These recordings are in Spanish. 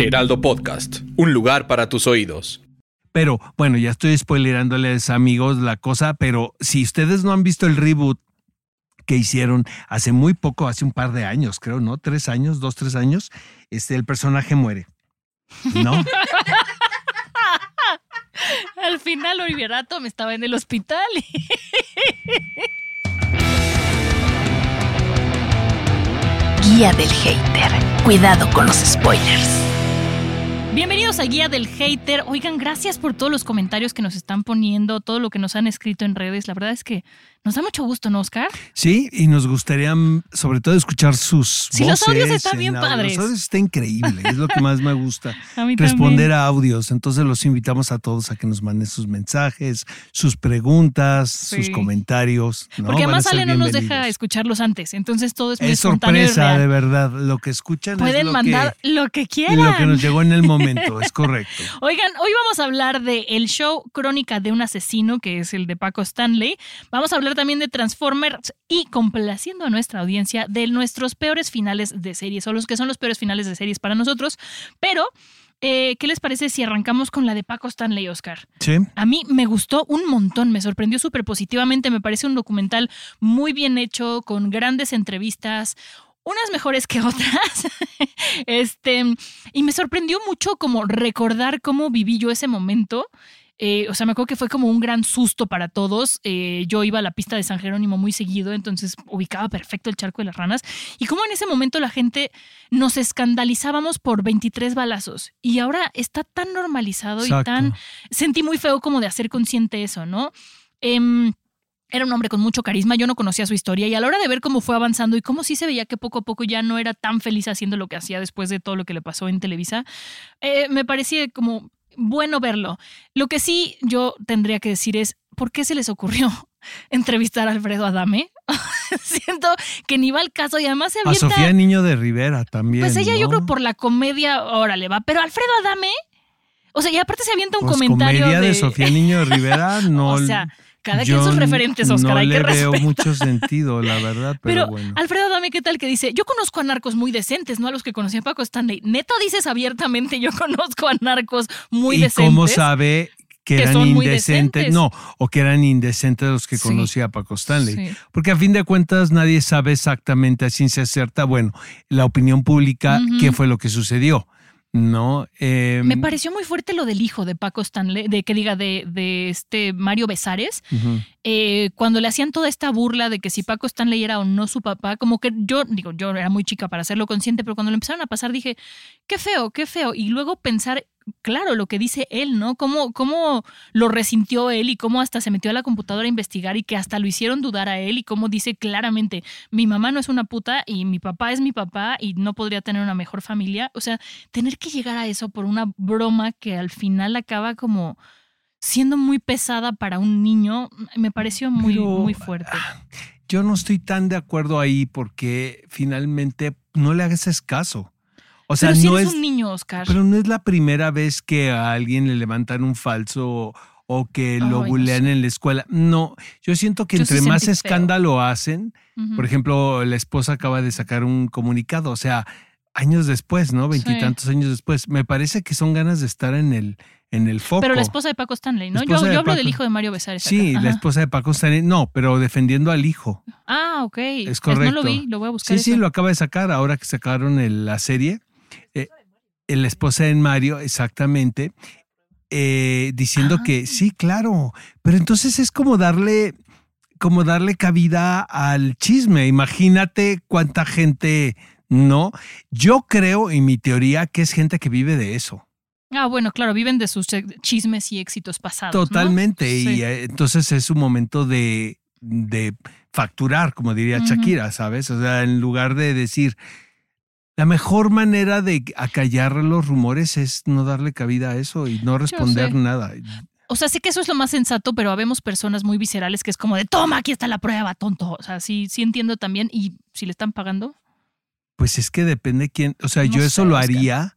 Heraldo Podcast, un lugar para tus oídos. Pero bueno, ya estoy spoilerándoles amigos la cosa, pero si ustedes no han visto el reboot que hicieron hace muy poco, hace un par de años, creo, ¿no? Tres años, dos, tres años, este, el personaje muere. ¿No? Al final Oliverato me estaba en el hospital. Guía del hater. Cuidado con los spoilers. Bienvenidos a Guía del Hater. Oigan, gracias por todos los comentarios que nos están poniendo, todo lo que nos han escrito en redes. La verdad es que nos da mucho gusto, ¿no, Oscar? Sí, y nos gustaría mm, sobre todo escuchar sus sí, voces. los audios están bien padres. Los audios está increíble, es lo que más me gusta. a mí Responder también. a audios. Entonces los invitamos a todos a que nos manden sus mensajes, sus preguntas, sus Sí. comentarios. ¿no? Porque además Ale no nos deja escucharlos antes, entonces todo es muy Es sorpresa, de verdad. Lo que escuchan es Pueden lo mandar que, lo que quieran. lo que nos llegó en el momento, es correcto. Oigan, hoy vamos a hablar de el show Crónica de un asesino, que es el de Paco Stanley. Vamos a hablar también de Transformers y complaciendo a nuestra audiencia de nuestros peores finales de series, o los que son los peores finales de series para nosotros. Pero, eh, ¿qué les parece si arrancamos con la de Paco Stanley, Oscar? Sí. A mí me gustó un montón, me sorprendió súper positivamente, me parece un documental muy bien hecho, con grandes entrevistas, unas mejores que otras. este, y me sorprendió mucho como recordar cómo viví yo ese momento. Eh, o sea, me acuerdo que fue como un gran susto para todos. Eh, yo iba a la pista de San Jerónimo muy seguido, entonces ubicaba perfecto el charco de las ranas. Y como en ese momento la gente nos escandalizábamos por 23 balazos. Y ahora está tan normalizado y tan... Sentí muy feo como de hacer consciente eso, ¿no? Em, era un hombre con mucho carisma, yo no conocía su historia y a la hora de ver cómo fue avanzando y cómo sí se veía que poco a poco ya no era tan feliz haciendo lo que hacía después de todo lo que le pasó en Televisa, eh, me parecía como bueno verlo. Lo que sí yo tendría que decir es, ¿por qué se les ocurrió entrevistar a Alfredo Adame? Siento que ni va al caso y además se A avienta... Sofía Niño de Rivera también. Pues ella yo ¿no? creo por la comedia, órale va, pero Alfredo Adame... O sea, y aparte se avienta un Pues comentario comedia de... de Sofía Niño de Rivera, no. o sea, cada yo quien sus referentes, Oscar, no hay que le veo respetar. mucho sentido, la verdad, pero, Pero, bueno. Alfredo Adame, ¿qué tal que dice? Yo conozco a narcos muy decentes, no a los que conocía Paco Stanley. Neta dices abiertamente, yo conozco a narcos muy ¿Y decentes. cómo sabe que que eran son indecentes? decentes. No, o que eran indecentes los que Sí. conocía Paco Stanley. Sí. Porque a fin de cuentas nadie sabe exactamente a ciencia cierta, bueno, la opinión pública, qué fue lo que sucedió. ¿No? Eh, Me pareció muy fuerte lo del hijo de Paco Stanley, de que diga de, de este Mario Besares, eh, cuando le hacían toda esta burla de que si Paco Stanley era o no su papá, como que yo, digo, yo era muy chica para hacerlo consciente, pero cuando lo empezaron a pasar dije, qué feo, qué feo. Y luego pensar, claro, lo que dice él, ¿no? Cómo, cómo lo resintió él y cómo hasta se metió a la computadora a investigar y que hasta lo hicieron dudar a él y cómo dice claramente, mi mamá no es una puta y mi papá es mi papá y no podría tener una mejor familia. O sea, tener que llegar a eso por una broma que al final acaba como siendo muy pesada para un niño, me pareció muy, Pero, muy fuerte. Yo no estoy tan de acuerdo ahí porque finalmente no le hagas caso. O sea, Pero si no eres es, un niño, Oscar. pero no es la primera vez que a alguien le levantan un falso o que lo no bulean sé. en la escuela. No, yo siento que Yo sí entre más feo. escándalo hacen, por ejemplo, la esposa acaba de sacar un comunicado, o sea, años después, ¿no? Veintitantos años después. Me parece que son ganas de estar en el, en el foco. Pero la esposa de Paco Stanley, ¿no? Yo, de hablo del hijo de Mario Besares. Sí, la esposa de Paco Stanley. No, pero defendiendo al hijo. Ah, ok. Es No lo correcto. vi, lo voy a buscar. Sí, sí, lo acaba de sacar ahora que sacaron el- la serie. Eh, la esposa de Mario, exactamente, eh, diciendo Ah. que sí, claro, pero entonces es como darle, como darle cabida al chisme. Imagínate cuánta gente, ¿no? Yo creo, en mi teoría, que es gente que vive de eso. Ah, bueno, claro, viven de sus eh, chismes y éxitos pasados. ¿no? Totalmente. Sí. Y eh, entonces es un momento de de facturar, como diría. Shakira, ¿sabes? O sea, en lugar de decir, la mejor manera de acallar los rumores es no darle cabida a eso y no responder nada. O sea, sé que eso es lo más sensato, pero habemos personas muy viscerales que es como de toma, aquí está la prueba, tonto. O sea, sí, sí entiendo también. Y si le están pagando, Pues es que depende quién, o sea, No yo eso lo Oscar. haría,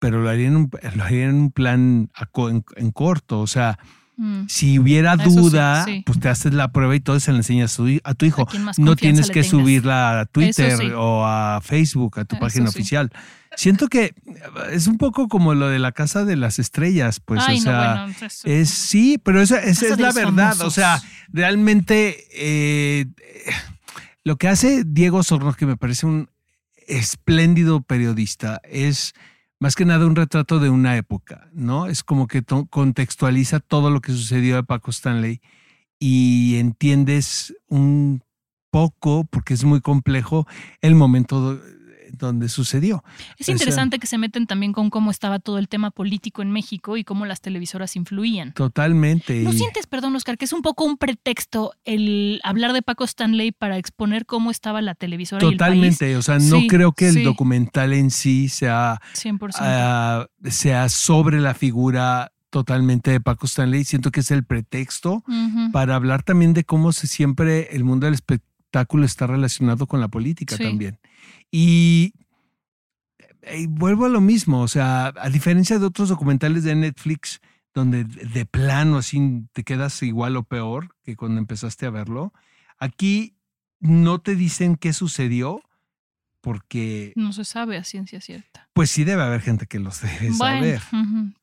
pero lo haría en un, lo haría en un plan en, en corto, o sea, mm, si hubiera Eso duda, sí. pues te haces la prueba y todo se la enseñas a tu, hijo. a No tienes que tengas. subirla a Twitter sí. o a Facebook, a tu Eso página oficial. Siento que es un poco como lo de la casa de las estrellas, pues, Ay, o no, sea, bueno, eso- es sí, pero esa, es la verdad. O sea, realmente eh, lo que hace Diego Sorno, que me parece un espléndido periodista, es más que nada un retrato de una época, ¿no? Es como que contextualiza todo lo que sucedió a Paco Stanley y entiendes un poco, porque es muy complejo, el momento donde sucedió. Es o sea- interesante que se meten también con cómo estaba todo el tema político en México y cómo las televisoras influían. Totalmente. ¿No y- sientes, perdón, Oscar, que es un poco un pretexto el hablar de Paco Stanley para exponer cómo estaba la televisora y el Totalmente, o sea, no Sí, creo que el sí. documental en sí sea, país? 100%. ah, sea sobre la figura totalmente de Paco Stanley. Siento que es el pretexto para hablar también de cómo se siempre el mundo del espectáculo está relacionado con la política Sí. también. Y, y vuelvo a lo mismo, o sea, a diferencia de otros documentales de Netflix, donde de de plano así te quedas igual o peor que cuando empezaste a verlo, aquí no te dicen qué sucedió porque No se sabe a ciencia cierta. pues sí debe haber gente que los debe Bueno, saber.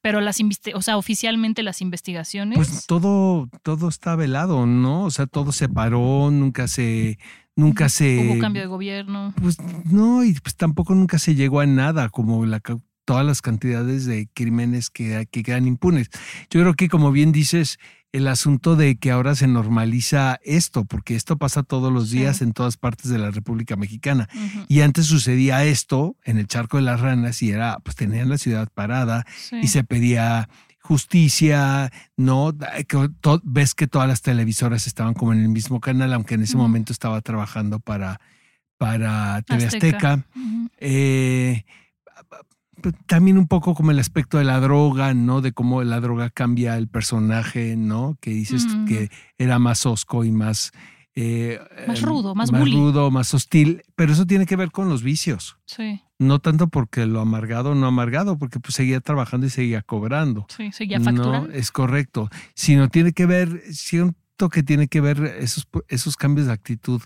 pero las o sea, oficialmente las investigaciones. Pues todo, todo está velado, ¿no? O sea, todo se paró, nunca se, nunca se. Hubo cambio de gobierno. Pues no, y pues tampoco nunca se llegó a nada, como la, todas las cantidades de crímenes que, que quedan impunes. Yo creo que, como bien dices, el asunto de que ahora se normaliza esto, porque esto pasa todos los Sí. días en todas partes de la República Mexicana. Y antes sucedía esto en el charco de las ranas y era, pues tenían la ciudad parada Sí. y se pedía justicia, ¿no? Que ves que todas las televisoras estaban como en el mismo canal, aunque en ese momento estaba trabajando para, para TV Azteca. Eh, también un poco como el aspecto de la droga, ¿no? De cómo la droga cambia el personaje, ¿no? Que dices que era más osco y más... eh, Más eh, rudo, más más rudo, más hostil, pero eso tiene que ver con los vicios. Sí, No tanto porque lo amargado o no amargado, porque pues seguía trabajando y seguía cobrando. sí, seguía facturando. No, es correcto. Sino tiene que ver, siento que tiene que ver esos, esos cambios de actitud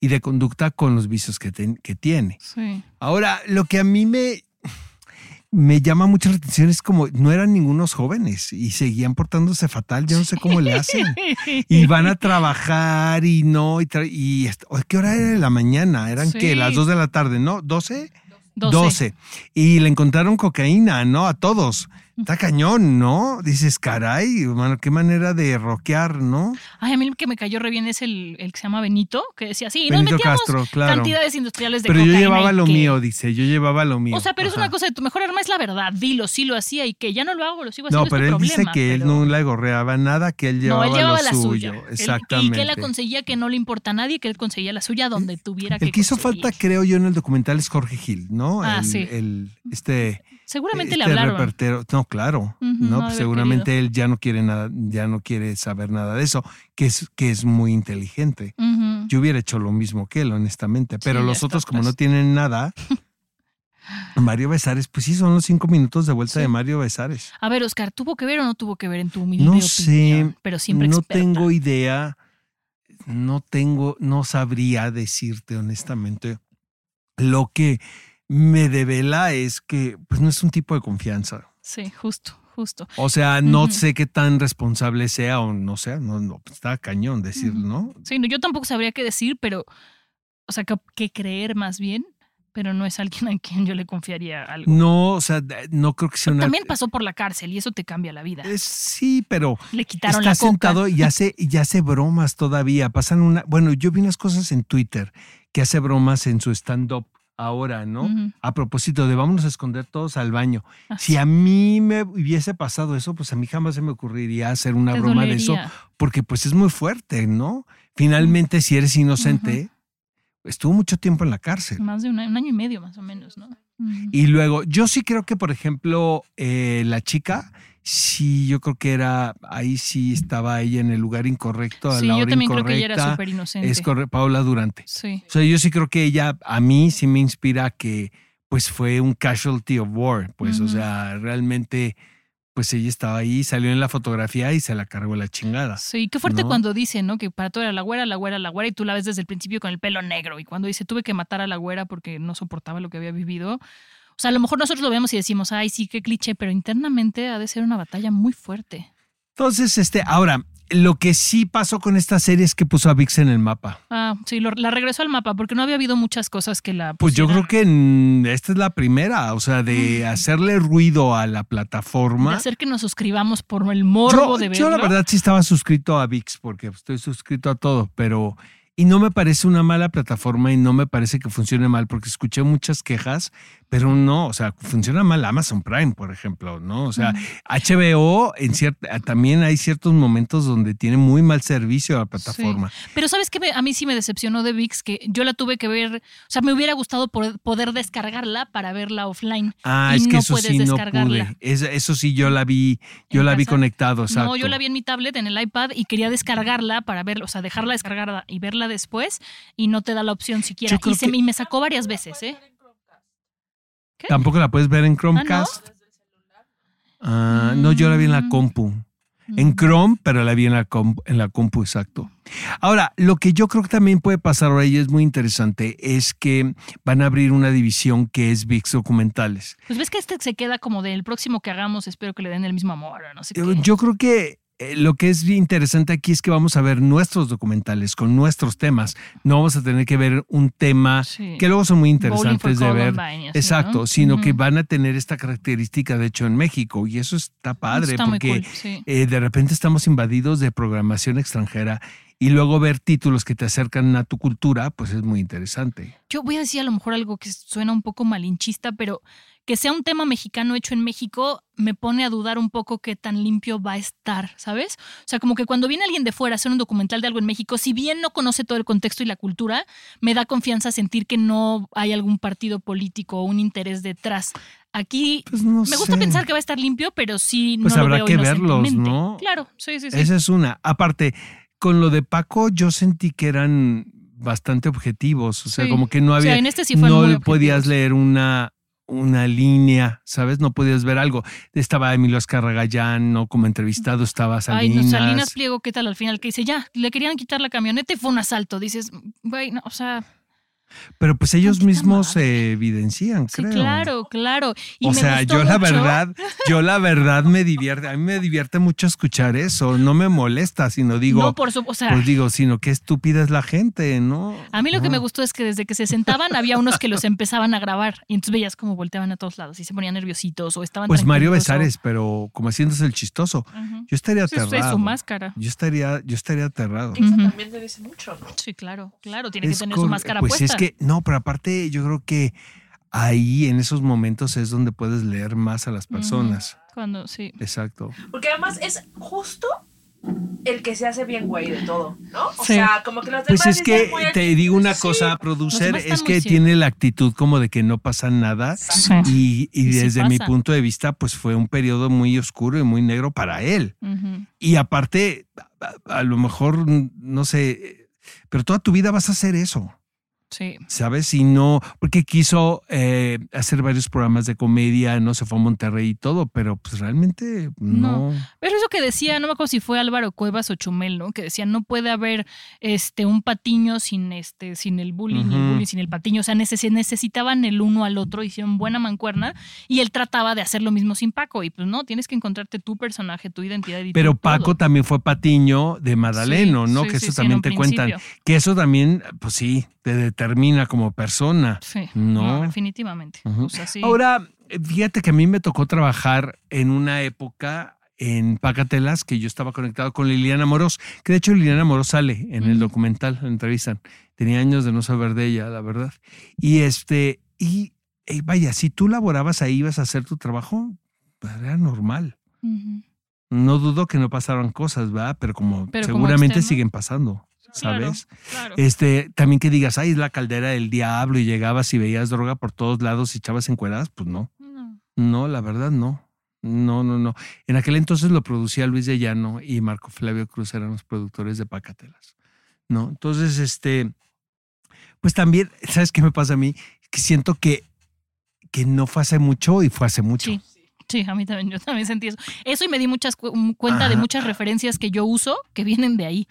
y de conducta con los vicios que, ten- que tiene. Sí. Ahora, lo que a mí me, me llama mucho la atención es como no eran ningunos jóvenes y seguían portándose fatal. Yo no sé cómo le hacen. Y van a trabajar y no, y, tra- y ¿qué hora era de la mañana? Eran que Sí. las dos de la tarde, ¿no? ¿12? 12. 12. Y le encontraron cocaína, ¿no? A todos. Está cañón, ¿no? Dices, caray, qué manera de rockear, ¿no? Ay, a mí el que me cayó re bien es el, el que se llama Benito, que decía, sí, nos Benito metíamos Castro, claro. cantidades industriales de Pero yo llevaba lo que- mío, dice, yo llevaba lo mío. O sea, pero es una cosa de tu mejor arma es la verdad. Dilo, sí lo hacía y que ya no lo hago, lo sigo haciendo. No, es pero tu él dice que él no le gorreaba nada, que él llevaba, No, él llevaba lo la suyo. suya. Él- Exactamente. y que él la conseguía que no le importa a nadie, que él conseguía la suya donde tuviera que el que hizo conseguir. falta, creo yo, en el documental es Jorge Gil, ¿no? Ah, el, sí. el- este, Seguramente este le hablaron. No, claro. No, no pues seguramente él ya no quiere nada, ya no quiere saber nada de eso, que es, que es muy inteligente. Yo hubiera hecho lo mismo que él, honestamente. Pero Sí, los otros, como pues. no tienen nada, Mario Besares, pues sí, son los cinco minutos de vuelta Sí. de Mario Besares. A ver, Oscar, ¿tuvo que ver o no tuvo que ver en tu humilde No opinión? sé, Pero siempre no experta. tengo idea, no tengo, no sabría decirte honestamente. Lo que me devela es que pues no es un tipo de confianza. Sí, justo, justo. O sea, no sé qué tan responsable sea o no sea, no, no, pues, está cañón decirlo, Ujú. ¿no? Sí, no, yo tampoco sabría qué decir, pero, o sea, que, que creer más bien, pero no es alguien a quien yo le confiaría algo. No, o sea, no creo que sea una... También pasó por la cárcel y eso te cambia la vida. Eh, Sí, pero Le quitaron está la coca. sentado y hace, y hace bromas todavía. Pasan una. Bueno, yo vi unas cosas en Twitter que hace bromas en su stand-up ahora, ¿no? A propósito de vámonos a esconder todos al baño. Si a mí me hubiese pasado eso, pues a mí jamás se me ocurriría hacer una te broma de eso, porque pues es muy fuerte, ¿no? Finalmente, si eres inocente, estuvo mucho tiempo en la cárcel. Más de un año, un año y medio más o menos, ¿no? Y luego, yo sí creo que, por ejemplo, eh, la chica, sí, yo creo que era, ahí sí estaba ella en el lugar incorrecto, a Sí, la yo también creo que ella era súper inocente. Es Paula Durante. Sí. O sea, yo sí creo que ella, a mí sí me inspira que, pues fue un casualty of war, pues, o sea, realmente, pues ella estaba ahí, salió en la fotografía y se la cargó la chingada. Sí, qué fuerte ¿no? cuando dice, ¿no? Que para todo era la güera, la güera, la güera, y tú la ves desde el principio con el pelo negro. Y cuando dice, tuve que matar a la güera porque no soportaba lo que había vivido. O sea, a lo mejor nosotros lo vemos y decimos, ay, sí, qué cliché, pero internamente ha de ser una batalla muy fuerte. Entonces, este, ahora, lo que sí pasó con esta serie es que puso a VIX en el mapa. Ah, sí, lo- la regresó al mapa porque no había habido muchas cosas que la. Pues yo creo pusieran- que mm, esta es la primera, o sea, de hacerle ruido a la de plataforma. hacer que nos suscribamos por el morbo yo, de verlo. yo la verdad sí estaba suscrito a VIX porque estoy suscrito a todo, pero y no me parece una mala plataforma y no me parece que funcione mal porque escuché muchas quejas, pero no, o sea, funciona mal Amazon Prime, por ejemplo, ¿no? O sea, HBO en cierta también hay ciertos momentos donde tiene muy mal servicio la plataforma. Pero sabes que a mí sí me decepcionó de VIX que yo la tuve que ver, o sea, me hubiera gustado poder, descargarla para verla offline. Ah, Y es que no eso puedes sí no pude. Es- eso sí yo la vi, yo En la vi conectado, exacto. No, yo la vi en mi tablet, en el iPad, y quería descargarla para verla, o sea, dejarla descargada y verla después, y no te da la opción siquiera. Y, se que- y me sacó varias veces, ¿eh? Tampoco la puedes ver en Chromecast. Ah, no, yo la vi en la Mm. compu. En Chrome, pero la vi en la, com- en la compu, exacto. Ahora, lo que yo creo que también puede pasar ahora y es muy interesante es que van a abrir una división que es VIX Documentales. Pues ves que este se queda como del próximo que hagamos, espero que le den el mismo amor, no sé qué. yo creo que eh, lo que es bien interesante aquí es que vamos a ver nuestros documentales con nuestros temas. No vamos a tener que ver un tema Sí. que luego son muy interesantes de ver. Exacto, ¿no? sino que van a tener esta característica, de hecho, en México. Y eso está padre, Está porque cool, sí. eh, de repente estamos invadidos de programación extranjera y luego ver títulos que te acercan a tu cultura, pues es muy interesante. Yo voy a decir a lo mejor algo que suena un poco malinchista, pero que sea un tema mexicano hecho en México me pone a dudar un poco qué tan limpio va a estar, ¿sabes? O sea, como que cuando viene alguien de fuera a hacer un documental de algo en México, si bien no conoce todo el contexto y la cultura, me da confianza sentir que no hay algún partido político o un interés detrás. Aquí Pues no me gusta pensar que va a estar limpio, pero sí Pues no habrá lo veo que verlos. ¿no? Claro, sí, sí, sí. Esa es una. Aparte, con lo de Paco, yo sentí que eran bastante objetivos. O sea, Sí. como que no O sea, había. en este sí no podías objetivos. leer una, una línea, ¿sabes? No podías ver algo. Estaba Emilio Azcarragayán, ¿no? Como entrevistado, estaba Ay, Salinas. no, Salinas Pliego, ¿qué tal al final? Que dice, ya, le querían quitar la camioneta y fue un asalto. Dices, güey, no, o sea, Pero pues ellos mismos se evidencian, sí, creo. claro, claro. Y o me sea, gustó yo la verdad, yo la verdad me divierte, a mí me divierte mucho escuchar eso, no me molesta, sino digo, no, por su, o sea, pues digo, sino qué estúpida es la gente, ¿no? a mí lo que No. me gustó es que desde que se sentaban había unos que los empezaban a grabar y entonces veías como volteaban a todos lados y se ponían nerviositos o estaban Pues Mario o- Besares, pero como haciéndose el chistoso. Yo estaría Esa es- aterrado. es su máscara. Yo estaría, yo estaría aterrado. Eso Ujú. también te dice mucho, ¿no? Sí, claro, claro, tiene Es que tener su máscara pues puesta. es que, no, pero aparte yo creo que ahí en esos momentos es donde puedes leer más a las personas. Cuando, sí. Exacto. Porque además es justo el que se hace bien güey de todo, ¿no? O Sí. sea, como que los Pues demás es que dicen, "Güey, te digo una sí". cosa, producer, es que tiene la actitud como de que no pasa nada. Sí. Y, y Y sí desde mi punto de vista, pues fue un periodo muy oscuro y muy negro para él. Y aparte, a, a lo mejor, no sé, pero toda tu vida vas a hacer eso. Sí. ¿sabes? Y no, porque quiso eh, hacer varios programas de comedia, no se fue a Monterrey y todo, pero pues realmente no. Pero eso que decía, no me acuerdo si fue Álvaro Cuevas o Chumel, ¿no? Que decía, no puede haber este un patiño sin este, sin el bullying, ni el bullying sin el patiño. O sea, neces- necesitaban el uno al otro, hicieron buena mancuerna, y él trataba de hacer lo mismo sin Paco. Y pues no, tienes que encontrarte tu personaje, tu identidad y Pero Paco todo. también fue Patiño de Madaleno, Sí, ¿no? sí, que eso también te cuentan. Que eso también, pues sí, te determina como persona. Sí, No. no, definitivamente. Ujú. O sea, sí. Ahora, fíjate que a mí me tocó trabajar en una época en Pacatelas que yo estaba conectado con Liliana Moros, que de hecho Liliana Moros sale en el documental, la entrevistan. Tenía años de no saber de ella, la verdad. Y este, y vaya, si tú laborabas ahí, ibas a hacer tu trabajo, pues, era normal. No dudo que no pasaran cosas, ¿verdad? Pero como Pero seguramente externo. siguen pasando, ¿sabes? claro. Este, también que digas, ay, es la caldera del diablo y llegabas y veías droga por todos lados y echabas encueradas, pues no. No. No, la verdad no. No, no, no. En aquel entonces lo producía Luis de Llano y Marco Flavio Cruz eran los productores de Pacatelas. ¿No? Entonces, este, pues también, ¿sabes qué me pasa a mí? Que siento que, que no fue hace mucho y fue hace mucho. Sí. Sí, a mí también, yo también sentí eso. Eso y me di muchas cu- cuenta de muchas referencias que yo uso que vienen de ahí.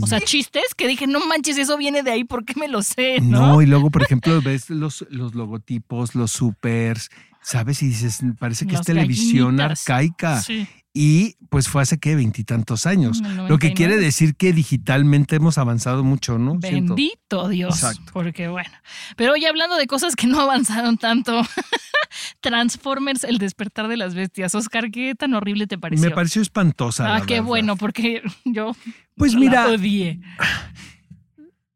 O sea, chistes que dije, no manches, eso viene de ahí, ¿por qué me lo sé? No, ¿No? y luego, por ejemplo, ves los, los logotipos, los supers, ¿sabes? Y dices, parece que Las es televisión gallinitas. arcaica. Sí. Y pues fue hace, ¿qué? Veintitantos años. Lo que 99. quiere decir que digitalmente hemos avanzado mucho, ¿no? Siento. Bendito Dios. Exacto. Porque bueno. Pero oye, hablando de cosas que no avanzaron tanto, Transformers, el despertar de las bestias. Oscar, ¿qué tan horrible te pareció? Me pareció espantosa. Ah, la qué verdad. bueno, porque yo Pues la mira, odié.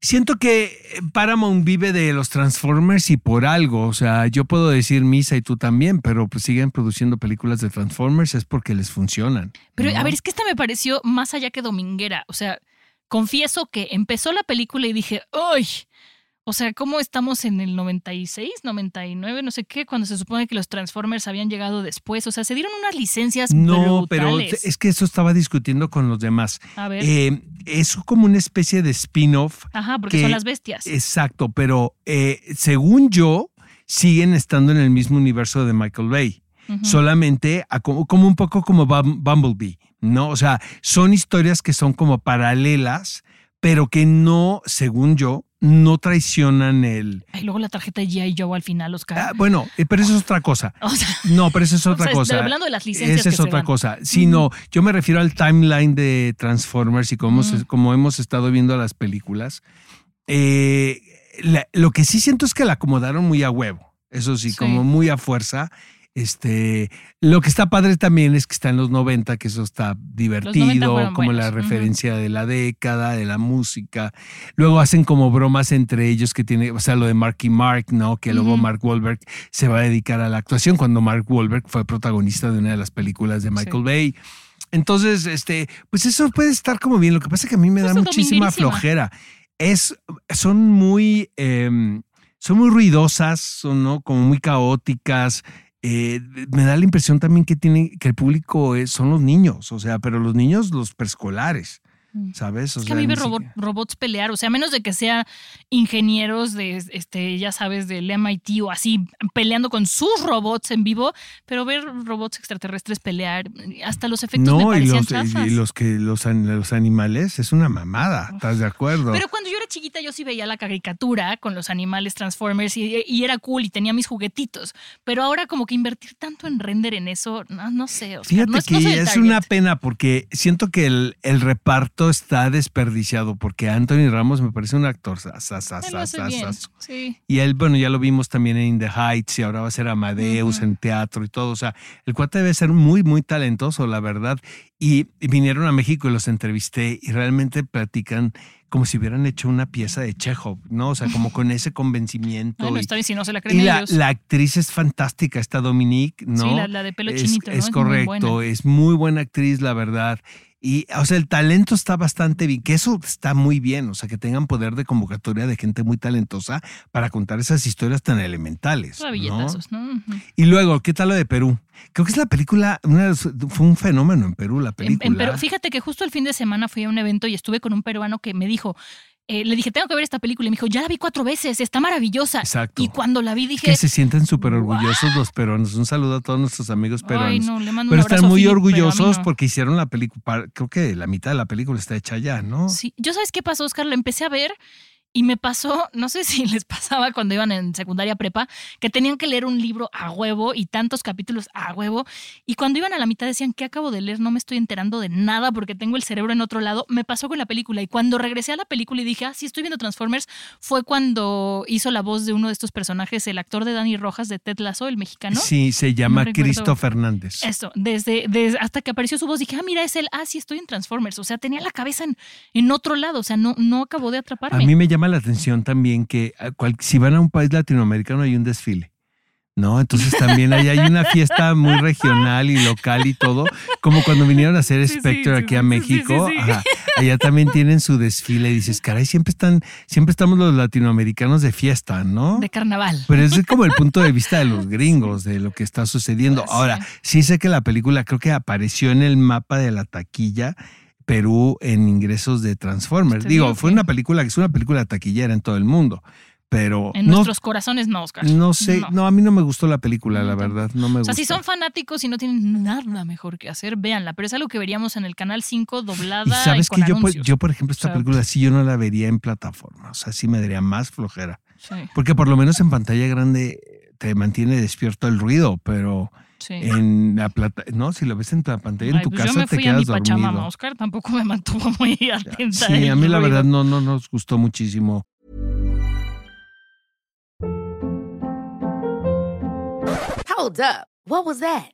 siento que Paramount vive de los Transformers y por algo. O sea, yo puedo decir misa y tú también, pero pues siguen produciendo películas de Transformers es porque les funcionan. Pero ¿no? a ver, es que esta me pareció más allá que dominguera. O sea, confieso que empezó la película y dije, ¡ay! O sea, ¿cómo estamos en el 96, 99, no sé qué, cuando se supone que los Transformers habían llegado después? O sea, se dieron unas licencias No, pero es que eso estaba discutiendo con los demás. A ver. Eh, es como una especie de spin-off. Ajá, porque que- son las bestias. Exacto, pero eh, según yo, siguen estando en el mismo universo de Michael Bay. Solamente a como, como un poco como Bum- Bumblebee, ¿no? O sea, son historias que son como paralelas, pero que no, según yo, no traicionan el... Ay, luego la tarjeta de G.I. Joe al final, Oscar. Ah, bueno, eh, pero eso es otra cosa. o sea, No, pero eso es otra o sea, cosa. hablando de las licencias Esa es que se otra cosa. Sino, yo me refiero al timeline de Transformers y cómo, Ujú. como hemos estado viendo las películas. Eh, la- lo que sí siento es que la acomodaron muy a huevo. Eso sí, Sí. como muy a fuerza. Este, lo que está padre también es que está en los 90, que eso está divertido, como la referencia de la década, de la música. Luego hacen como bromas entre ellos que tiene, o sea, lo de Marky Mark, ¿no? Que luego. Mark Wahlberg se va a dedicar a la actuación cuando Mark Wahlberg fue protagonista de una de las películas de Michael Sí. Bay. Entonces, este, pues eso puede estar como bien. Lo que pasa es que a mí me Pues da muchísima flojera. Es, son muy, em, son muy ruidosas, son ¿no? como muy caóticas. Eh, me da la impresión también que tiene, que el público es- son los niños, o sea, pero los niños, los preescolares. ¿Sabes? O Es que a mí ver robot- siquiera- robots pelear, o sea, a menos de que sean ingenieros de, este, ya sabes, del MIT o así, peleando con sus robots en vivo, pero ver robots extraterrestres pelear, hasta los efectos me No, y parecían los, chafas. y los que los, an- los animales es una mamada, ¿estás de acuerdo? Pero cuando yo era chiquita yo sí veía la caricatura con los animales Transformers y, y era cool y tenía mis juguetitos, pero ahora como que invertir tanto en render en eso, no, no sé, Oscar, Fíjate no que no es una pena porque siento que el, el reparto está desperdiciado porque Anthony Ramos me parece un actor. sí. Y él, bueno, ya lo vimos también en In the Heights y ahora va a ser Amadeus Ujú. en teatro y todo. O sea, el cuate debe ser muy, muy talentoso, la verdad. Y, y vinieron a México y los entrevisté y realmente platican como si hubieran hecho una pieza de Chekhov, ¿no? O sea, como con ese convencimiento. Bueno, y, está bien si no se la creen y la, ellos. la actriz es fantástica, esta Dominique, ¿no? Sí, la, la de pelo es, chinito, ¿no? es muy correcto, buena. es muy buena actriz, la verdad. Y, o sea, el talento está bastante bien, que eso está muy bien, o sea, que tengan poder de convocatoria de gente muy talentosa para contar esas historias tan elementales. ¿no? ¿no? Y luego, ¿qué tal lo de Perú? Creo que es la película, una fue un fenómeno en Perú, la En- película. en Perú- fíjate que justo el fin de semana fui a un evento y estuve con un peruano que me dijo, eh, le dije, tengo que ver esta película. Y me dijo, ya la vi cuatro veces, está maravillosa. Exacto. Y cuando la vi dije, que se sienten súper orgullosos los peruanos. Un saludo a todos nuestros amigos peruanos. ay, no, le mando Pero un están muy Philip, orgullosos no". porque hicieron la película. Creo que la mitad de la película está hecha ya, ¿no? Sí, yo sabes qué pasó, Oscar, la empecé a ver y me pasó, no sé si les pasaba cuando iban en secundaria prepa, que tenían que leer un libro a huevo y tantos capítulos a huevo. Y cuando iban a la mitad decían, ¿qué acabo de leer? No me estoy enterando de nada porque tengo el cerebro en otro lado. Me pasó con la película. Y cuando regresé a la película y dije, ah, sí, estoy viendo Transformers, fue cuando hizo la voz de uno de estos personajes, el actor de Dani Rojas de Ted Lasso, el mexicano. Sí, se llama. Cristo Fernández. Eso, desde, desde hasta que apareció su voz dije, ah, mira, es él, ah, sí, estoy en Transformers. O sea, tenía la cabeza en, en otro lado, o sea, no, no acabó de A atraparme. mí me llama llama la atención también que a cual- si van a un país latinoamericano hay un desfile. ¿No? Entonces también ahí hay una fiesta muy regional y local y todo, como cuando vinieron a hacer Sí, sí, Spectre sí, aquí a México, sí, sí. ajá, allá también tienen su desfile y dices, caray, siempre están, siempre estamos los latinoamericanos de fiesta, ¿no? De carnaval. Pero ese es como el punto de vista de los gringos, de lo que está sucediendo. Ahora, sí sé que la película creo que apareció en el mapa de la taquilla Perú en ingresos de Transformers. Digo, fue una película que es una película taquillera en todo el mundo, pero En no, nuestros corazones no, Oscar. no sé, No. no. a mí no me gustó la película, la verdad, no me O gustó. sea, si son fanáticos y no tienen nada mejor que hacer, véanla. Pero es algo que veríamos en el canal 5 doblada. y sabes con que yo, por- anuncios. yo, por ejemplo, esta O sea, película sí yo no la vería en plataforma, o sea, sí me daría más flojera. Sí, Porque por lo menos en pantalla grande te mantiene despierto el ruido, pero sí. en la plata, no, si lo ves en la pantalla en Ay, tu pues yo casa me te fui a mi quedas Pachamama, dormido. Oscar tampoco me mantuvo muy atenta. Sí, a mí la verdad no, no nos gustó muchísimo. Hold up. What was that?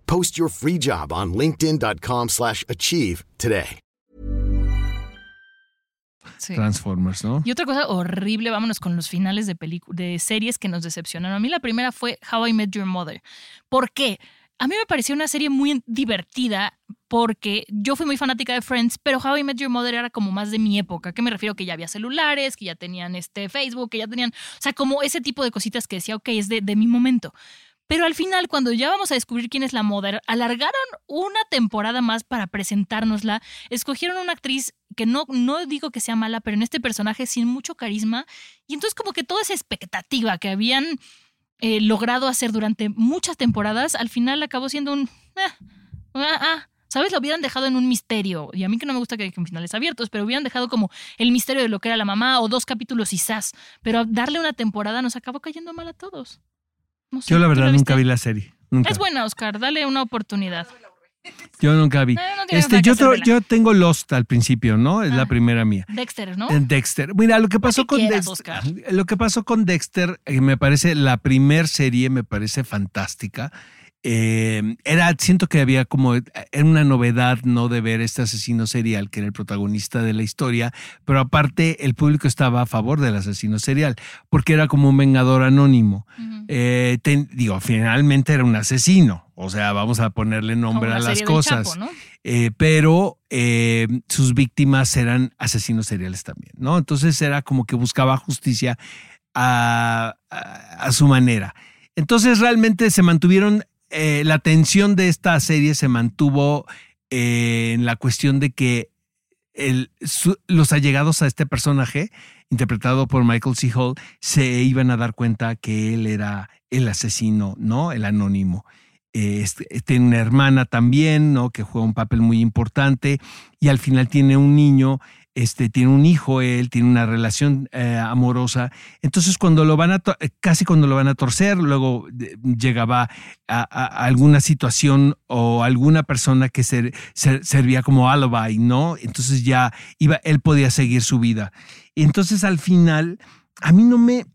Post your free job on linkedin.com slash achieve today. Sí. Transformers, ¿no? Y otra cosa horrible, vámonos con los finales de, de series que nos decepcionaron. A mí la primera fue How I Met Your Mother. ¿Por qué? A mí me pareció una serie muy divertida porque yo fui muy fanática de Friends, pero How I Met Your Mother era como más de mi época. ¿A qué me refiero? Que ya había celulares, que ya tenían este Facebook, que ya tenían, o sea, como ese tipo de cositas que decía, ok, es de, de mi momento. Pero al final, cuando ya vamos a descubrir quién es la Mother, alargaron una temporada más para presentárnosla. Escogieron una actriz que no, no digo que sea mala, pero en este personaje sin mucho carisma. Y entonces como que toda esa expectativa que habían eh, logrado hacer durante muchas temporadas, al final acabó siendo un... eh, ah, ah, ¿Sabes? Lo hubieran dejado en un misterio. Y a mí que no me gusta que dejen finales abiertos, pero hubieran dejado como el misterio de lo que era la mamá o dos capítulos zas. Pero darle una temporada nos acabó cayendo mal a todos. No sé, Yo la ¿tú verdad la nunca vi la serie. Nunca. Es buena, Oscar. Dale una oportunidad. Yo nunca vi. No, no tienes Este, yo, yo tengo Lost al principio, ¿no? Es la Ah. primera mía. Dexter, ¿no? Dexter. Mira, lo que pasó con quieras, Dexter. Oscar. Lo que pasó con Dexter, eh, me parece, la primer serie me parece fantástica. Eh, era, siento que había como, era una novedad, ¿no? De ver este asesino serial, que era el protagonista de la historia, pero aparte el público estaba a favor del asesino serial, porque era como un vengador anónimo. Eh, ten- digo, finalmente era un asesino, o sea, vamos a ponerle nombre Como a la las cosas. Chapo, ¿no? Eh, pero eh, sus víctimas eran asesinos seriales también, ¿no? Entonces era como que buscaba justicia a, a- a su manera. Entonces realmente se mantuvieron, eh, la tensión de esta serie se mantuvo eh, en la cuestión de que los allegados a este personaje, interpretado por Michael C. Hall, se iban a dar cuenta que él era el asesino, ¿no? El anónimo. Eh, este- tiene una hermana también, ¿no? Que juega un papel muy importante y al final tiene un niño, este, tiene un hijo él, tiene una relación eh, amorosa. Entonces cuando lo van a, casi cuando lo van a torcer, luego llegaba alguna situación o alguna persona que ser- servía como alibi, ¿no? Entonces ya iba, él podía seguir su vida. Y entonces al final, a mí no me,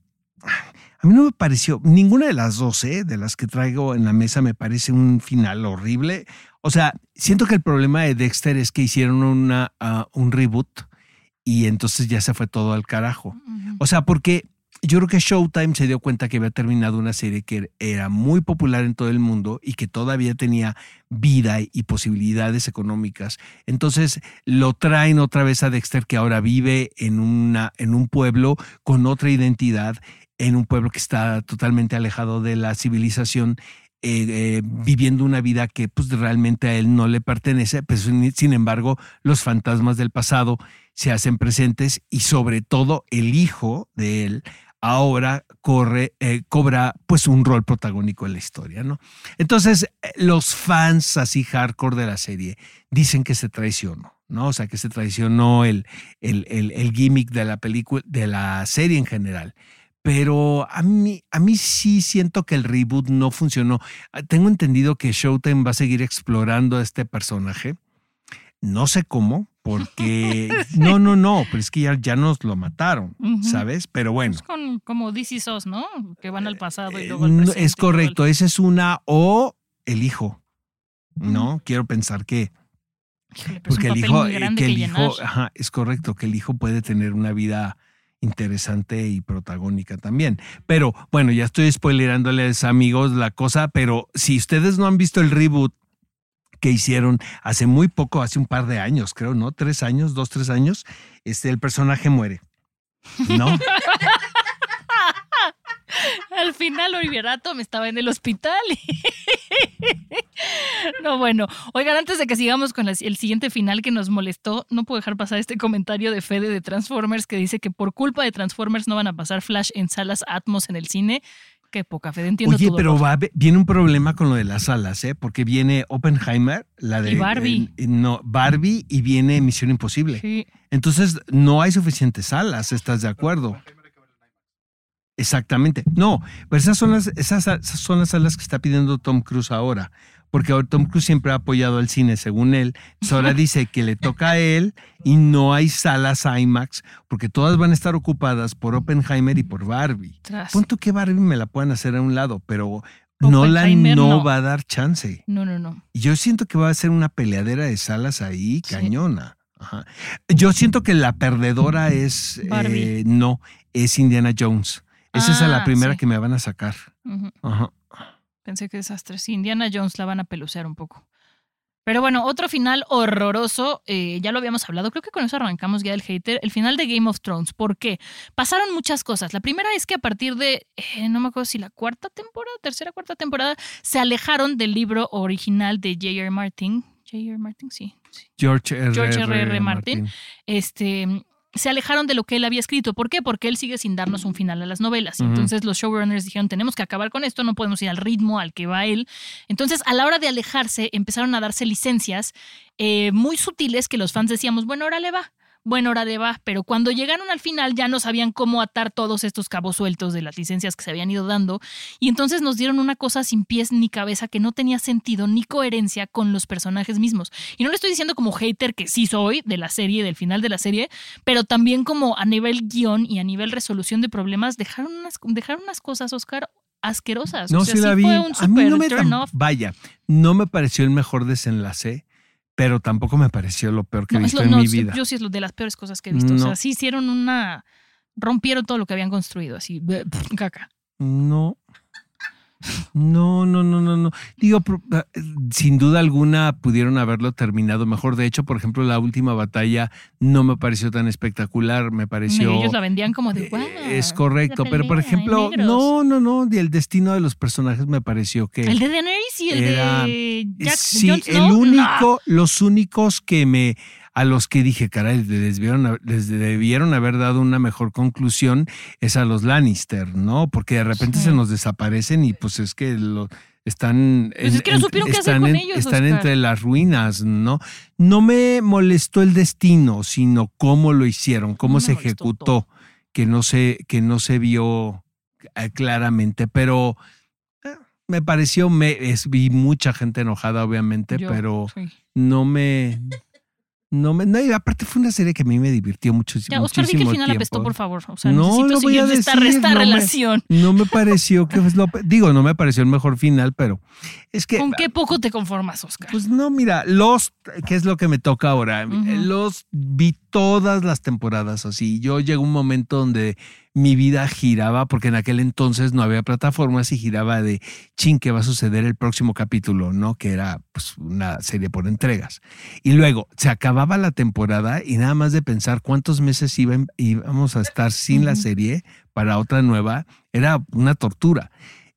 a mí no me pareció, ninguna de las dos, ¿eh? de las que traigo en la mesa, me parece un final horrible. O sea, siento que el problema de Dexter es que hicieron una, ah, un reboot y entonces ya se fue todo al carajo. O sea, porque yo creo que Showtime se dio cuenta que había terminado una serie que era muy popular en todo el mundo y que todavía tenía vida y posibilidades económicas. Entonces lo traen otra vez a Dexter que ahora vive en, una, en un pueblo con otra identidad, en un pueblo que está totalmente alejado de la civilización. Eh, eh, viviendo una vida que pues realmente a él no le pertenece, pues sin embargo los fantasmas del pasado se hacen presentes y sobre todo el hijo de él ahora corre, eh, cobra pues un rol protagónico en la historia, ¿no? Entonces, los fans así hardcore de la serie dicen que se traicionó, ¿no? O sea, que se traicionó el, el, el- el gimmick de la película, de la serie en general. Pero a mí, a mí sí siento que el reboot no funcionó. Ah, Tengo entendido que Showtime va a seguir explorando a este personaje. No sé cómo, porque no, no, no, pero es que ya, ya nos lo mataron. ¿sabes? Pero bueno. Es con, como DC SOS, ¿no? Que van al pasado y Eh, luego al presente. es correcto, esa es una o el hijo. No, quiero pensar que Híjole, porque el hijo, eh, grande que que el hijo, ajá, es correcto que el hijo puede tener una vida interesante y protagónica también. Pero bueno, ya estoy spoilerándoles amigos la cosa, pero si ustedes no han visto el reboot que hicieron hace muy poco, hace un par de años, creo, ¿no? Tres años, dos, tres años, este, el personaje muere. ¿No? Al final Oliverato me estaba en el hospital. no, bueno. Oigan, antes de que sigamos con el siguiente final que nos molestó, no puedo dejar pasar este comentario de Fede de Transformers que dice que por culpa de Transformers no van a pasar Flash en salas Atmos en el cine. Qué poca, Fede, entiendo Oye, tu pero va, viene un problema con lo de las salas, ¿eh? Porque viene Oppenheimer, la de Y Barbie. eh, no, Barbie y viene Misión Imposible. Sí. Entonces, no hay suficientes salas, ¿estás de acuerdo? Exactamente. No, pero esas son las, esas, esas son las salas que está pidiendo Tom Cruise ahora. Porque ahora Tom Cruise siempre ha apoyado al cine, según él. Entonces ahora dice que le toca a él y no hay salas IMAX, porque todas van a estar ocupadas por Oppenheimer y por Barbie. Tras. Punto que Barbie me la puedan hacer a un lado, pero Nolan no, no. va a dar chance. No, no, no. Yo siento que va a ser una peleadera de salas ahí, Sí. cañona. Ajá. Yo siento que la perdedora es. Eh, no, es Indiana Jones. Esa es la Ah, primera sí. que me van a sacar. Ujú. Ajá. Pensé que desastre. Sí, Indiana Jones la van a pelucear un poco. Pero bueno, otro final horroroso, eh, ya lo habíamos hablado, creo que con eso arrancamos ya el hater, el final de Game of Thrones. ¿Por qué? Pasaron muchas cosas. La primera es que a partir de, eh, no me acuerdo si la cuarta temporada, tercera, cuarta temporada, se alejaron del libro original de J.R. Martin. J.R. Martin, sí. sí. George R. George R. R. Martin. este, se alejaron de lo que él había escrito. ¿Por qué? Porque él sigue sin darnos un final a las novelas. Entonces los showrunners dijeron, tenemos que acabar con esto, no podemos ir al ritmo al que va él. Entonces, a la hora de alejarse, empezaron a darse licencias eh, muy sutiles que los fans decíamos, bueno, ahora le va. Bueno, ahora le va, pero cuando llegaron al final ya no sabían cómo atar todos estos cabos sueltos de las licencias que se habían ido dando y entonces nos dieron una cosa sin pies ni cabeza que no tenía sentido ni coherencia con los personajes mismos. Y no le estoy diciendo como hater que sí soy de la serie, del final de la serie, pero también como a nivel guion y a nivel resolución de problemas, dejaron unas, dejaron unas cosas, Oscar, asquerosas. No, o sea, sí la vi. fue un a mí no super me. Vaya, no me pareció el mejor desenlace, pero tampoco me pareció lo peor que he No, visto lo- en no, mi vida. Yo sí es lo de las peores cosas que he visto. O sea, sí hicieron una. Rompieron todo lo que habían construido, así, caca. No. No, no, no, no, no. Digo, ah, sin duda alguna pudieron haberlo terminado mejor. De hecho, por ejemplo, la última batalla no me pareció tan espectacular. Me pareció. Ellos la vendían como de. Eh, "Guau, es correcto, pero por ejemplo, negros". no, no, no, y el destino de los personajes me pareció que El de Daenerys y el era- de Jack sí, el no. único, los únicos que me a los que dije, caray, les debieron, haber- les debieron haber dado una mejor conclusión es a los Lannister, ¿no? Porque de repente Sí. se nos desaparecen y pues es que lo están Pues es que no supieron qué hacer están con en- ellos, están entre las ruinas, ¿no? No me molestó el destino, sino cómo lo hicieron, cómo se ejecutó, todo. que no se que no se vio eh, claramente, pero eh, me pareció, me, es, vi mucha gente enojada, obviamente, Yo, pero sí. no me. No me. No, y aparte fue una serie que a mí me divirtió mucho, Ya, Oscar, di que muchísimo final apestó, por favor. O sea, No, necesito lo voy a esta, decir, esta no me- relación. No me pareció que lo. Digo, no me pareció el mejor final, pero es que. ¿Con qué poco te conformas, Oscar? Pues no, mira, Lost, que es lo que me toca ahora. Lost vi todas las temporadas así. Yo llegó un momento donde mi vida giraba, porque en aquel entonces no había plataformas y giraba de chin, ¿qué va a suceder el próximo capítulo? ¿No? Que era pues una serie por entregas. Y luego se acababa la temporada y nada más de pensar cuántos meses iban- íbamos a estar sin la serie para otra nueva, era una tortura.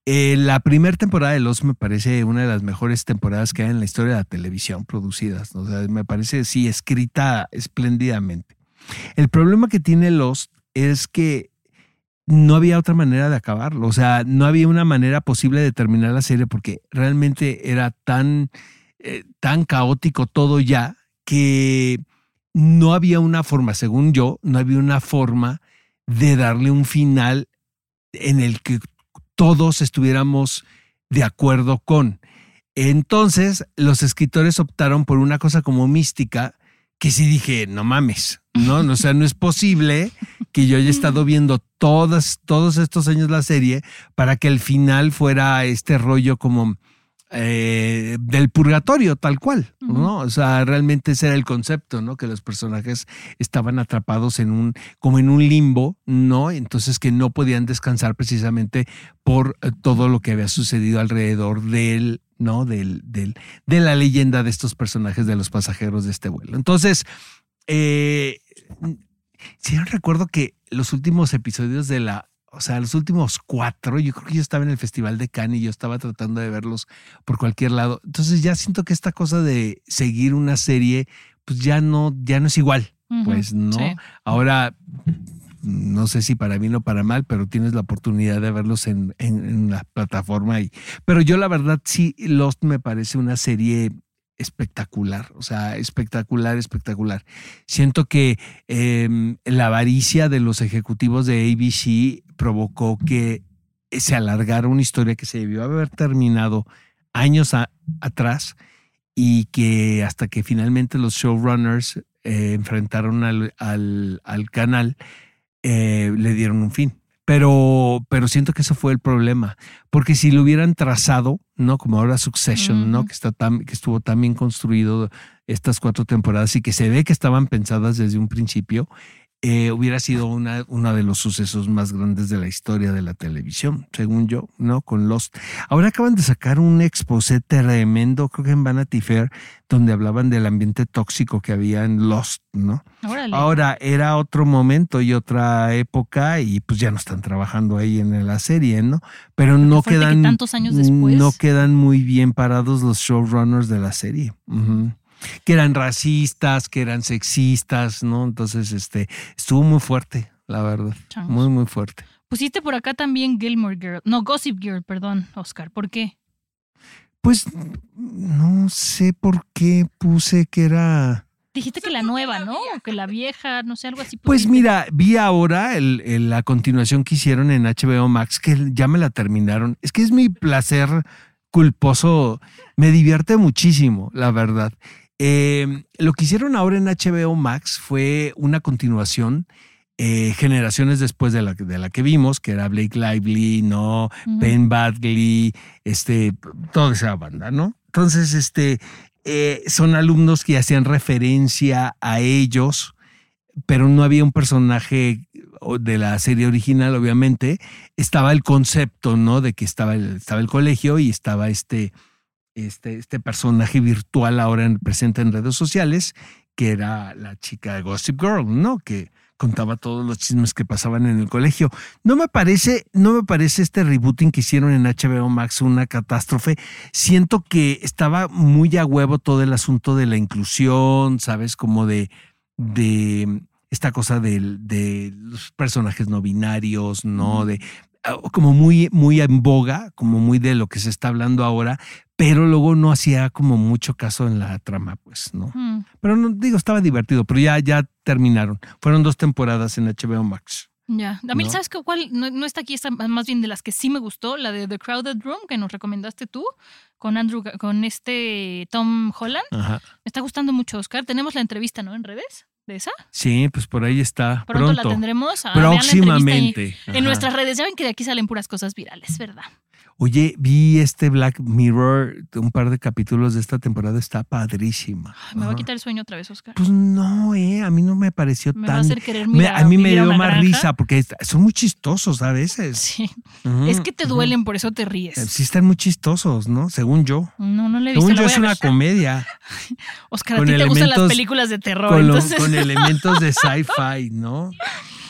Eh, la primera temporada de Lost me parece una de las mejores temporadas que hay en la historia de la televisión producidas. ¿no? O sea, me parece, sí, escrita espléndidamente. El problema que tiene Lost es que no había otra manera de acabarlo. O sea, no había una manera posible de terminar la serie porque realmente era tan, eh, tan caótico todo ya que no había una forma, según yo, no había una forma de darle un final en el que todos estuviéramos de acuerdo con. Entonces, los escritores optaron por una cosa como mística, que sí dije, no mames, ¿no? O sea, no es posible que yo haya estado viendo todas, todos estos años la serie para que el final fuera este rollo como eh, del purgatorio, tal cual, ¿no? O sea, realmente ese era el concepto, ¿no? Que los personajes estaban atrapados en un, como en un limbo, ¿no? Entonces que no podían descansar precisamente por eh, todo lo que había sucedido alrededor del, ¿no? Del, del, de la leyenda de estos personajes, de los pasajeros de este vuelo. Entonces, eh, sí recuerdo que los últimos episodios de la o sea, los últimos cuatro, yo creo que yo estaba en el Festival de Cannes y yo estaba tratando de verlos por cualquier lado. Entonces ya siento que esta cosa de seguir una serie, pues ya no, ya no es igual. Pues no. Ahora, no sé si para bien o para mal, pero tienes la oportunidad de verlos en, en, la plataforma. Y, pero yo la verdad sí, Lost me parece una serie espectacular, o sea, espectacular, espectacular. Siento que em, la avaricia de los ejecutivos de ABC provocó que se alargara una historia que se debió haber terminado años atrás y que hasta que finalmente los showrunners eh, enfrentaron al, al, canal, eh, le dieron un fin. Pero, pero siento que eso fue el problema, porque si lo hubieran trazado, ¿no? Como ahora Succession, ¿no? Que, está tan, que estuvo tan bien construido estas cuatro temporadas y que se ve que estaban pensadas desde un principio, eh, hubiera sido una, uno de los sucesos más grandes de la historia de la televisión, según yo, ¿no? Con Lost. Ahora acaban de sacar un exposé tremendo, creo que en Vanity Fair, donde hablaban del ambiente tóxico que había en Lost, ¿no? Ahora era otro momento y otra época y pues ya no están trabajando ahí en la serie, ¿no? Pero no quedan tantos años después. no quedan muy bien parados los showrunners de la serie que eran racistas, que eran sexistas, ¿no? Entonces, este, estuvo muy fuerte, la verdad. Muy, muy fuerte. Pusiste por acá también Gilmore Girl, no, Gossip Girl, perdón, Oscar, ¿por qué? Pues no sé por qué puse que era... Dijiste que la nueva, ¿no? O que la vieja, no sé, algo así. Pues mira, vi ahora el, la continuación que hicieron en HBO Max, que ya me la terminaron. Es que es mi placer culposo, me divierte muchísimo, la verdad. Eh, lo que hicieron ahora en HBO Max fue una continuación. Eh, generaciones después de la, de la que vimos, que era Blake Lively, ¿no? Ben Badley, este, toda esa banda, ¿no? Entonces, este, eh, son alumnos que hacían referencia a ellos, pero no había un personaje de la serie original, obviamente. Estaba el concepto, ¿no? De que estaba el, estaba el colegio y estaba este, este, este personaje virtual ahora presente en redes sociales, que era la chica de Gossip Girl, ¿no? Que contaba todos los chismes que pasaban en el colegio. No me parece, no me parece este rebooting que hicieron en HBO Max una catástrofe. Siento que estaba muy a huevo todo el asunto de la inclusión, ¿sabes? Como de, de esta cosa de, de los personajes no binarios, ¿no? De como muy, muy en boga, como muy de lo que se está hablando ahora, pero luego no hacía como mucho caso en la trama, pues, ¿no? Pero no digo, estaba divertido, pero ya, ya terminaron. Fueron dos temporadas en HBO Max. Ya. A mí, ¿sabes cuál? No, está aquí, está más bien de las que sí me gustó, la de The Crowded Room, que nos recomendaste tú, con Andrew, con este Tom Holland. Me está gustando mucho, Oscar. Tenemos la entrevista, ¿no? En redes de esa. Sí, pues por ahí está. Pronto, la tendremos. Próximamente. En nuestras redes. Ya ven que de aquí salen puras cosas virales, ¿verdad? Oye, vi este Black Mirror, un par de capítulos de esta temporada, está padrísima. me va a quitar el sueño otra vez, Oscar. Pues no, eh, a mí no me pareció me tan. Va a, hacer querer mirar, a mí me dio más risa porque son muy chistosos a veces. Sí. es que te duelen, por eso te ríes. Sí, están muy chistosos, ¿no? Según yo. No, no le he visto. Según yo es una comedia. Oscar, a ti te gustan las películas de terror. Con, entonces... con elementos de sci-fi, ¿no?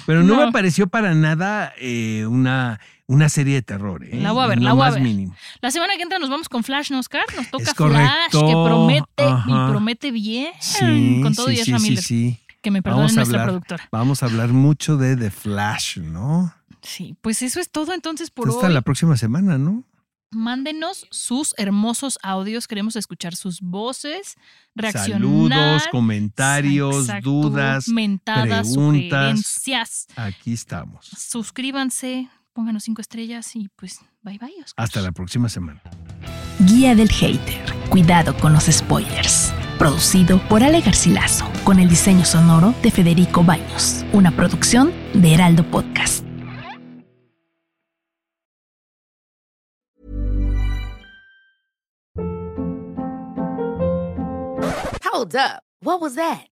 Pero no, No. me pareció para nada eh, una, una serie de terror. ¿eh? La voy a ver, En la voy a ver. mínimo. La semana que entra nos vamos con Flash, ¿no, Oscar? Nos toca Flash, que promete Ajá. y promete bien. Sí, con todo sí, y sí, Miller. sí. Que me perdone Vamos nuestra hablar, productora. Vamos a hablar mucho de The Flash, ¿no? Sí, pues eso es todo entonces por Hasta hoy. la próxima semana, ¿no? Mándenos sus hermosos audios. Queremos escuchar sus voces, reaccionar. Saludos, comentarios, Exacto, dudas. mentadas, preguntas. sugerencias. Aquí estamos. Suscríbanse, pónganos cinco estrellas y pues bye bye. Oscar. Hasta la próxima semana. Guía del Hater. Cuidado con los spoilers. Producido por Ale Garcilaso, con el diseño sonoro de Federico Baños. Una producción de Heraldo Podcast. Hold up. What was that?